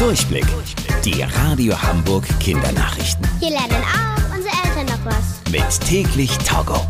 Durchblick. Die Radio Hamburg Kindernachrichten. Hier lernen auch unsere Eltern noch was. Mit täglich Togo.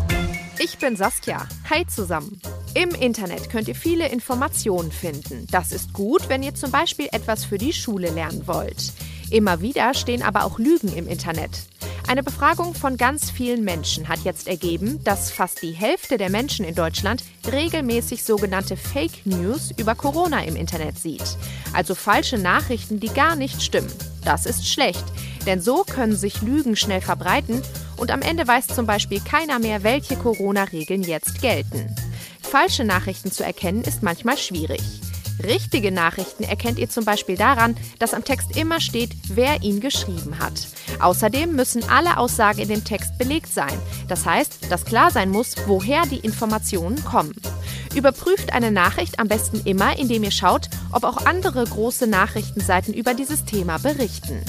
Ich bin Saskia. Hi zusammen. Im Internet könnt ihr viele Informationen finden. Das ist gut, wenn ihr zum Beispiel etwas für die Schule lernen wollt. Immer wieder stehen aber auch Lügen im Internet. Eine Befragung von ganz vielen Menschen hat jetzt ergeben, dass fast die Hälfte der Menschen in Deutschland regelmäßig sogenannte Fake News über Corona im Internet sieht. Also falsche Nachrichten, die gar nicht stimmen. Das ist schlecht, denn so können sich Lügen schnell verbreiten und am Ende weiß zum Beispiel keiner mehr, welche Corona-Regeln jetzt gelten. Falsche Nachrichten zu erkennen ist manchmal schwierig. Richtige Nachrichten erkennt ihr zum Beispiel daran, dass am Text immer steht, wer ihn geschrieben hat. Außerdem müssen alle Aussagen in dem Text belegt sein. Das heißt, dass klar sein muss, woher die Informationen kommen. Überprüft eine Nachricht am besten immer, indem ihr schaut, ob auch andere große Nachrichtenseiten über dieses Thema berichten.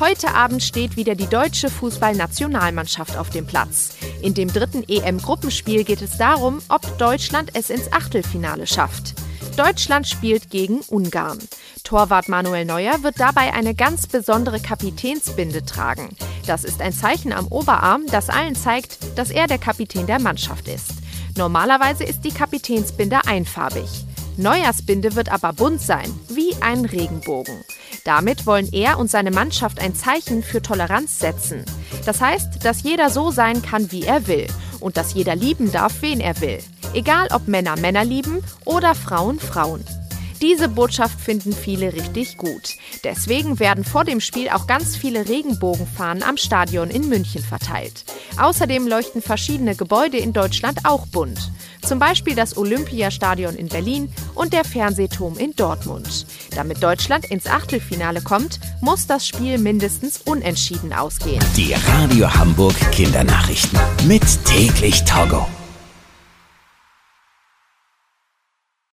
Heute Abend steht wieder die deutsche Fußballnationalmannschaft auf dem Platz. In dem dritten EM-Gruppenspiel geht es darum, ob Deutschland es ins Achtelfinale schafft. Deutschland spielt gegen Ungarn. Torwart Manuel Neuer wird dabei eine ganz besondere Kapitänsbinde tragen. Das ist ein Zeichen am Oberarm, das allen zeigt, dass er der Kapitän der Mannschaft ist. Normalerweise ist die Kapitänsbinde einfarbig. Neuers Binde wird aber bunt sein, wie ein Regenbogen. Damit wollen er und seine Mannschaft ein Zeichen für Toleranz setzen. Das heißt, dass jeder so sein kann, wie er will und dass jeder lieben darf, wen er will. Egal ob Männer Männer lieben oder Frauen Frauen. Diese Botschaft finden viele richtig gut. Deswegen werden vor dem Spiel auch ganz viele Regenbogenfahnen am Stadion in München verteilt. Außerdem leuchten verschiedene Gebäude in Deutschland auch bunt. Zum Beispiel das Olympiastadion in Berlin und der Fernsehturm in Dortmund. Damit Deutschland ins Achtelfinale kommt, muss das Spiel mindestens unentschieden ausgehen. Die Radio Hamburg Kindernachrichten. Mit täglich Togo.